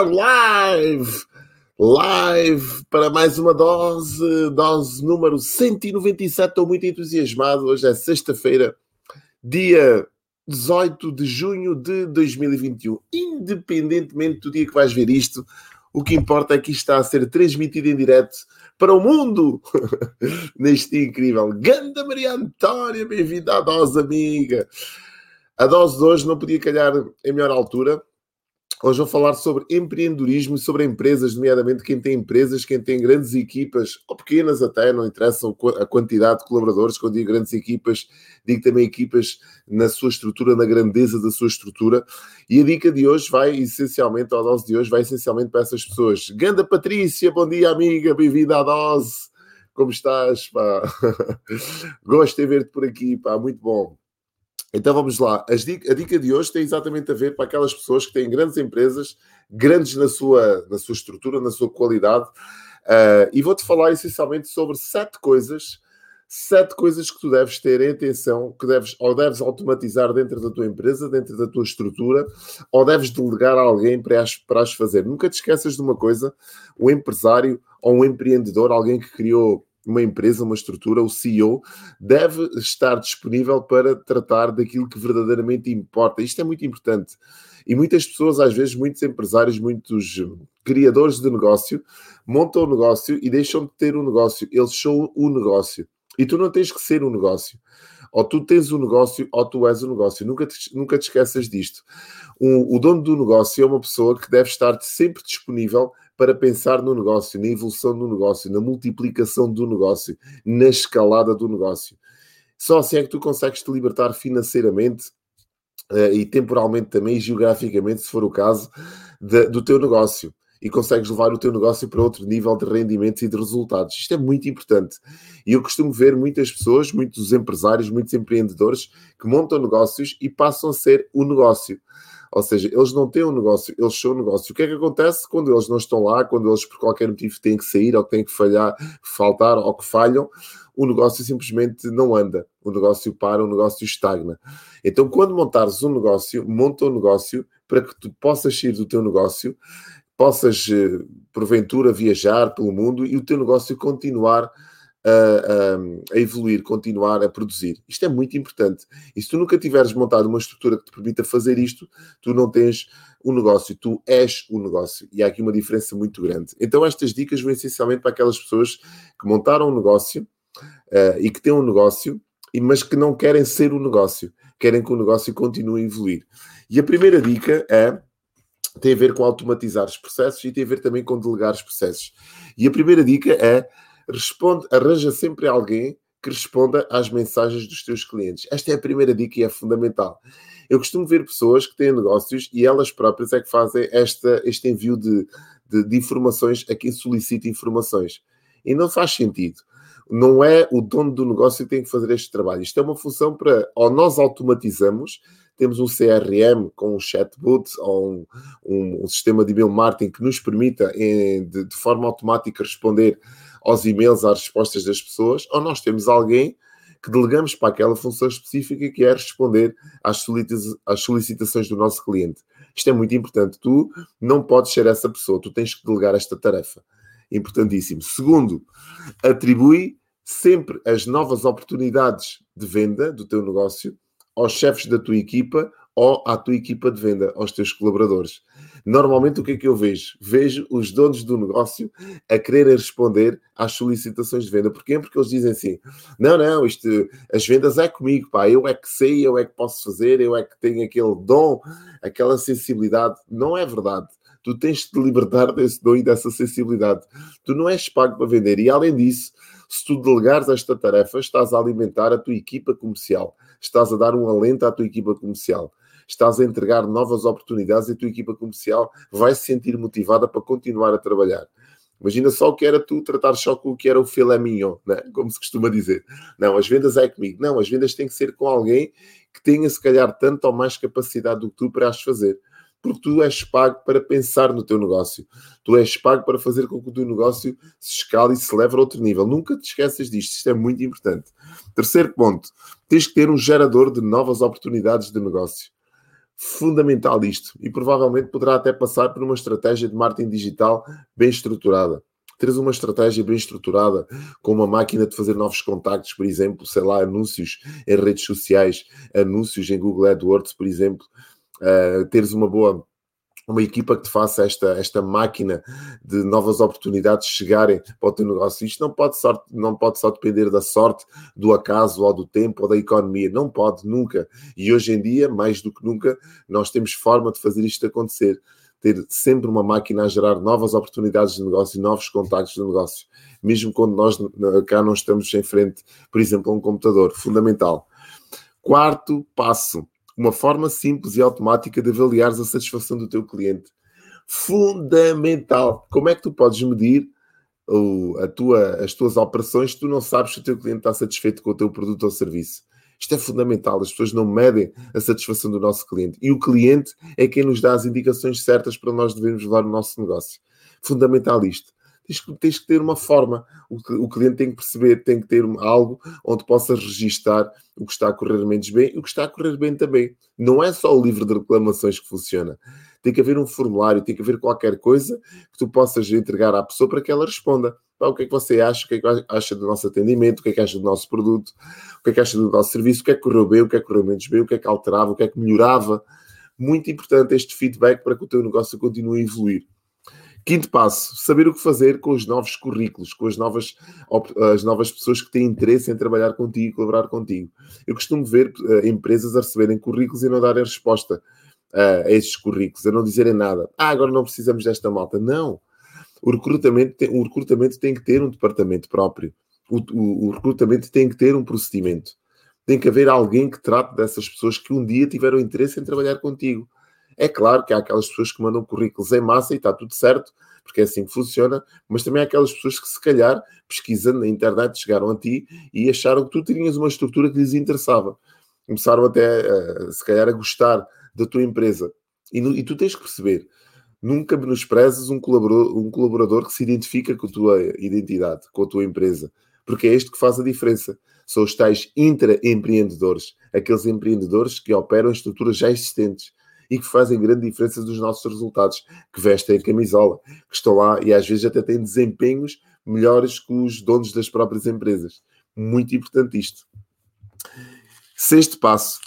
live! Live para mais uma dose, dose número 197. Estou muito entusiasmado. Hoje é sexta-feira, dia 18 de junho de 2021. Independentemente do dia que vais ver isto, o que importa é que isto está a ser transmitido em direto para o mundo neste incrível. Ganda Maria Antónia, bem-vinda à dose, amiga. A dose de hoje não podia calhar em melhor altura. Hoje vou falar sobre empreendedorismo e sobre empresas, nomeadamente quem tem empresas, quem tem grandes equipas, ou pequenas até, não interessa a quantidade de colaboradores. Quando digo grandes equipas, digo também equipas na sua estrutura, na grandeza da sua estrutura. E a dica de hoje vai essencialmente, a dose de hoje vai essencialmente para essas pessoas. Ganda Patrícia, bom dia, amiga, bem-vinda à dose. Como estás, pá? Gosto de ver-te por aqui, pá, muito bom. Então vamos lá. a dica de hoje tem exatamente a ver para aquelas pessoas que têm grandes empresas, grandes na sua, na sua estrutura, na sua qualidade. Uh, e vou-te falar essencialmente sobre sete coisas, sete coisas que tu deves ter em atenção, que deves ou deves automatizar dentro da tua empresa, dentro da tua estrutura, ou deves delegar a alguém para as, para as fazer. Nunca te esqueças de uma coisa: o empresário ou um empreendedor, alguém que criou uma empresa, uma estrutura, o CEO, deve estar disponível para tratar daquilo que verdadeiramente importa. Isto é muito importante. E muitas pessoas, às vezes, muitos empresários, muitos criadores de negócio, montam o um negócio e deixam de ter um negócio. Eles são o negócio. E tu não tens que ser um negócio. Ou tu tens um negócio ou tu és um negócio. Nunca te, nunca te esqueças disto. Um, o dono do negócio é uma pessoa que deve estar sempre disponível para pensar no negócio, na evolução do negócio, na multiplicação do negócio, na escalada do negócio. Só assim é que tu consegues te libertar financeiramente uh, e temporalmente também, e geograficamente, se for o caso, de, do teu negócio. E consegues levar o teu negócio para outro nível de rendimentos e de resultados. Isto é muito importante. E eu costumo ver muitas pessoas, muitos empresários, muitos empreendedores que montam negócios e passam a ser o negócio. Ou seja, eles não têm um negócio, eles são um negócio. O que é que acontece quando eles não estão lá, quando eles por qualquer motivo têm que sair ou têm que falhar, faltar ou que falham? O negócio simplesmente não anda, o negócio para, o negócio estagna. Então, quando montares um negócio, monta um negócio para que tu possas sair do teu negócio, possas, eh, porventura, viajar pelo mundo e o teu negócio continuar a, a, a, evoluir, continuar a produzir. Isto é muito importante. E se tu nunca tiveres montado uma estrutura que te permita fazer isto, tu não tens um negócio, tu és o um negócio. E há aqui uma diferença muito grande. Então, estas dicas vão essencialmente para aquelas pessoas que montaram um negócio uh, e que têm um negócio, mas que não querem ser o um negócio, querem que o negócio continue a evoluir. E a primeira dica é tem a ver com automatizar os processos e tem a ver também com delegar os processos. E a primeira dica é responde, arranja sempre alguém que responda às mensagens dos teus clientes. Esta é a primeira dica e é fundamental. Eu costumo ver pessoas que têm negócios e elas próprias é que fazem esta, este envio de, de, de informações a quem solicita informações. E não faz sentido. Não é o dono do negócio que tem que fazer este trabalho. Isto é uma função para, ou nós automatizamos, temos um CRM com um chatbot ou um, um, um sistema de email marketing que nos permita, em, de, de forma automática, responder aos e-mails, às respostas das pessoas, ou nós temos alguém que delegamos para aquela função específica que é responder às, solicitações do nosso cliente. Isto é muito importante. Tu não podes ser essa pessoa, tu tens que delegar esta tarefa. Importantíssimo. Segundo, atribui sempre as novas oportunidades de venda do teu negócio aos chefes da tua equipa ou à tua equipa de venda, aos teus colaboradores. Normalmente o que é que eu vejo? Vejo os donos do negócio a quererem responder às solicitações de venda. Porquê? Porque eles dizem assim: não, não, isto, as vendas é comigo, pá, eu é que sei, eu é que posso fazer, eu é que tenho aquele dom, aquela sensibilidade. Não é verdade. Tu tens de te libertar desse dom e dessa sensibilidade. Tu não és pago para vender. E além disso, se tu delegares esta tarefa, estás a alimentar a tua equipa comercial, estás a dar um alento à tua equipa comercial estás a entregar novas oportunidades e a tua equipa comercial vai se sentir motivada para continuar a trabalhar. Imagina só o que era tu tratar só com o que era o filé mignon, né? como se costuma dizer. Não, as vendas é comigo. Não, as vendas têm que ser com alguém que tenha, se calhar, tanto ou mais capacidade do que tu para as fazer. Porque tu és pago para pensar no teu negócio. Tu és pago para fazer com que o teu negócio se escale e se leve a outro nível. Nunca te esqueças disto. Isto é muito importante. Terceiro ponto. Tens que ter um gerador de novas oportunidades de negócio. Fundamental isto. E provavelmente poderá até passar por uma estratégia de marketing digital bem estruturada. Teres uma estratégia bem estruturada, com uma máquina de fazer novos contactos, por exemplo, sei lá, anúncios em redes sociais, anúncios em Google AdWords, por exemplo, uh, teres uma boa uma equipa que te faça esta, esta máquina de novas oportunidades chegarem para o teu negócio. Isto não pode, só, não pode só depender da sorte, do acaso ou do tempo ou da economia. Não pode, nunca. E hoje em dia, mais do que nunca, nós temos forma de fazer isto acontecer. Ter sempre uma máquina a gerar novas oportunidades de negócio e novos contactos de negócio. Mesmo quando nós cá não estamos em frente, por exemplo, a um computador. Fundamental. Quarto passo uma forma simples e automática de avaliares a satisfação do teu cliente. Fundamental. Como é que tu podes medir o, a tua, as tuas operações se tu não sabes se o teu cliente está satisfeito com o teu produto ou serviço? Isto é fundamental. As pessoas não medem a satisfação do nosso cliente. E o cliente é quem nos dá as indicações certas para nós devemos levar o nosso negócio. Fundamental isto tens que, tens que ter uma forma. O, o, cliente tem que perceber, tem que ter algo onde possa registar o que está a correr menos bem e o que está a correr bem também. Não é só o livro de reclamações que funciona. Tem que haver um formulário, tem que haver qualquer coisa que tu possas entregar à pessoa para que ela responda. o que é que você acha? O que é que acha do nosso atendimento? O que é que acha do nosso produto? O que é que acha do nosso serviço? O que é que correu bem? O que é que correu menos bem? O que é que alterava? O que é que melhorava? Muito importante este feedback para que o teu negócio continue a evoluir. Quinto passo, saber o que fazer com os novos currículos, com as novas, as novas pessoas que têm interesse em trabalhar contigo e colaborar contigo. Eu costumo ver uh, empresas a receberem currículos e não darem resposta uh, a esses currículos, a não dizerem nada. Ah, agora não precisamos desta malta. Não. O recrutamento tem, o recrutamento tem que ter um departamento próprio. O, o, o recrutamento tem que ter um procedimento. Tem que haver alguém que trate dessas pessoas que um dia tiveram interesse em trabalhar contigo. É claro que há aquelas pessoas que mandam currículos em massa e está tudo certo, porque é assim que funciona, mas também há aquelas pessoas que, se calhar, pesquisando na internet, chegaram a ti e acharam que tu tinhas uma estrutura que lhes interessava. Começaram até, se calhar, a gostar da tua empresa. E, e tu tens que perceber, nunca menosprezes um colaborador, um colaborador que se identifica com a tua identidade, com a tua empresa, porque é este que faz a diferença. São os tais intraempreendedores, aqueles empreendedores que operam estruturas já existentes e que fazem grande diferença dos nossos resultados, que vestem a camisola, que estão lá e às vezes até têm desempenhos melhores que os donos das próprias empresas. Muito importante isto. Sexto passo,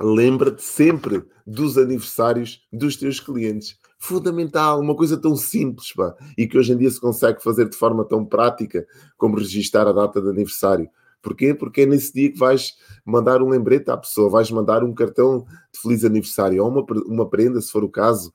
lembra-te sempre dos aniversários dos teus clientes. Fundamental, uma coisa tão simples pá, e que hoje em dia se consegue fazer de forma tão prática como registar a data de aniversário. Porquê? Porque é nesse dia que vais mandar um lembrete à pessoa, vais mandar um cartão de feliz aniversário ou uma, uma prenda, se for o caso.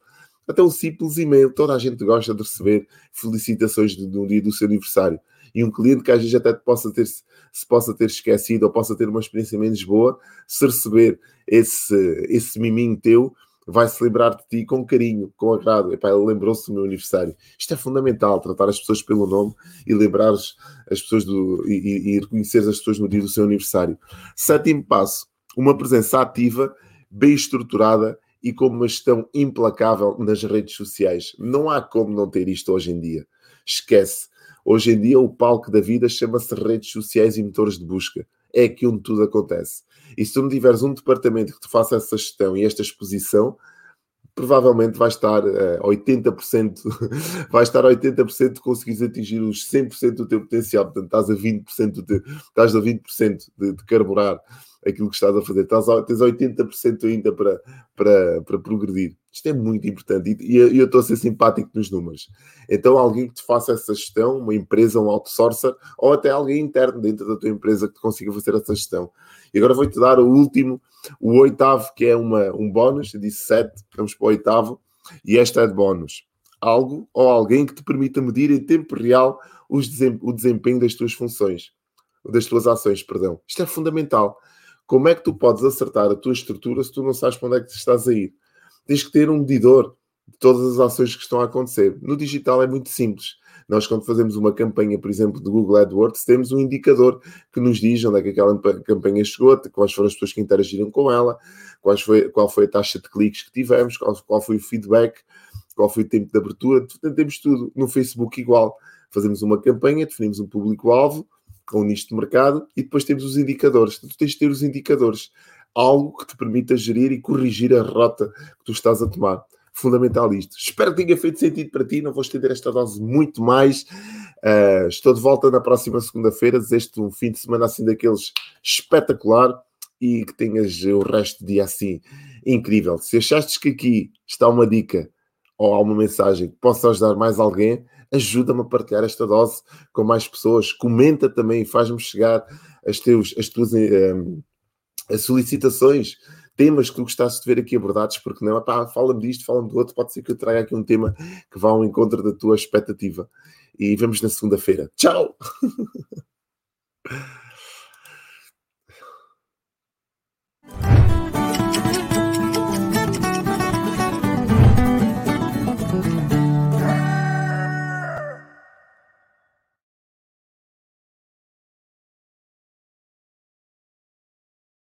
Até um simples e-mail. Toda a gente gosta de receber felicitações no dia do seu aniversário. E um cliente que às vezes até possa ter, se possa ter esquecido ou possa ter uma experiência menos boa, se receber esse, esse miminho teu, vai se lembrar de ti com carinho, com agrado. Epá, ele lembrou-se do meu aniversário. Isto é fundamental, tratar as pessoas pelo nome e lembrar as pessoas do, e, e reconhecer as pessoas no dia do seu aniversário. Sétimo passo, uma presença ativa, bem estruturada e com uma gestão implacável nas redes sociais. Não há como não ter isto hoje em dia. Esquece. Hoje em dia o palco da vida chama-se redes sociais e motores de busca. É aqui onde tudo acontece. E se tu não tiveres um departamento que te faça essa gestão e esta exposição, provavelmente vai estar uh, 80%, vai estar a 80% de conseguires atingir os 100% do teu potencial. Portanto, estás a 20%, do teu, estás a 20% de, de carburar aquilo que estás a fazer. Estás tens 80% ainda para, para, para progredir. Isto é muito importante e, e eu estou a ser simpático nos números. Então, alguém que te faça essa gestão, uma empresa, um outsourcer, ou até alguém interno dentro da tua empresa que te consiga fazer essa gestão. E agora vou-te dar o último, o oitavo, que é uma, um bónus. Eu disse sete, vamos para o oitavo. E esta é de bónus. Algo ou alguém que te permita medir em tempo real o desempenho das tuas funções, das tuas ações, perdão. Isto é fundamental. Como é que tu podes acertar a tua estrutura se tu não sabes para onde é que estás a ir? Tens que ter um medidor de todas as ações que estão a acontecer. No digital é muito simples. Nós, quando fazemos uma campanha, por exemplo, de Google AdWords, temos um indicador que nos diz onde é que aquela campanha chegou, quais foram as pessoas que interagiram com ela, quais foi, qual foi a taxa de cliques que tivemos, qual, qual foi o feedback, qual foi o tempo de abertura. Portanto, temos tudo. No Facebook, igual. Fazemos uma campanha, definimos um público-alvo, com um nicho de mercado, e depois temos os indicadores. Tu tens de ter os indicadores. algo que te permita gerir e corrigir a rota que tu estás a tomar. Fundamental isto. Espero que tenha feito sentido para ti. Não vou estender esta dose muito mais. Uh, estou de volta na próxima segunda-feira. Desejo-te um fim de semana assim daqueles espetacular e que tenhas o resto do dia assim incrível. Se achaste que aqui está uma dica ou há uma mensagem que possa ajudar mais alguém, ajuda-me a partilhar esta dose com mais pessoas. Comenta também, faz-me chegar as, teus, as tuas um, as solicitações, temas que tu gostaste de ver aqui abordados, porque não, pá, fala-me disto, fala-me do outro, pode ser que eu traga aqui um tema que vá ao encontro da tua expectativa. E vemos na segunda-feira. Tchau!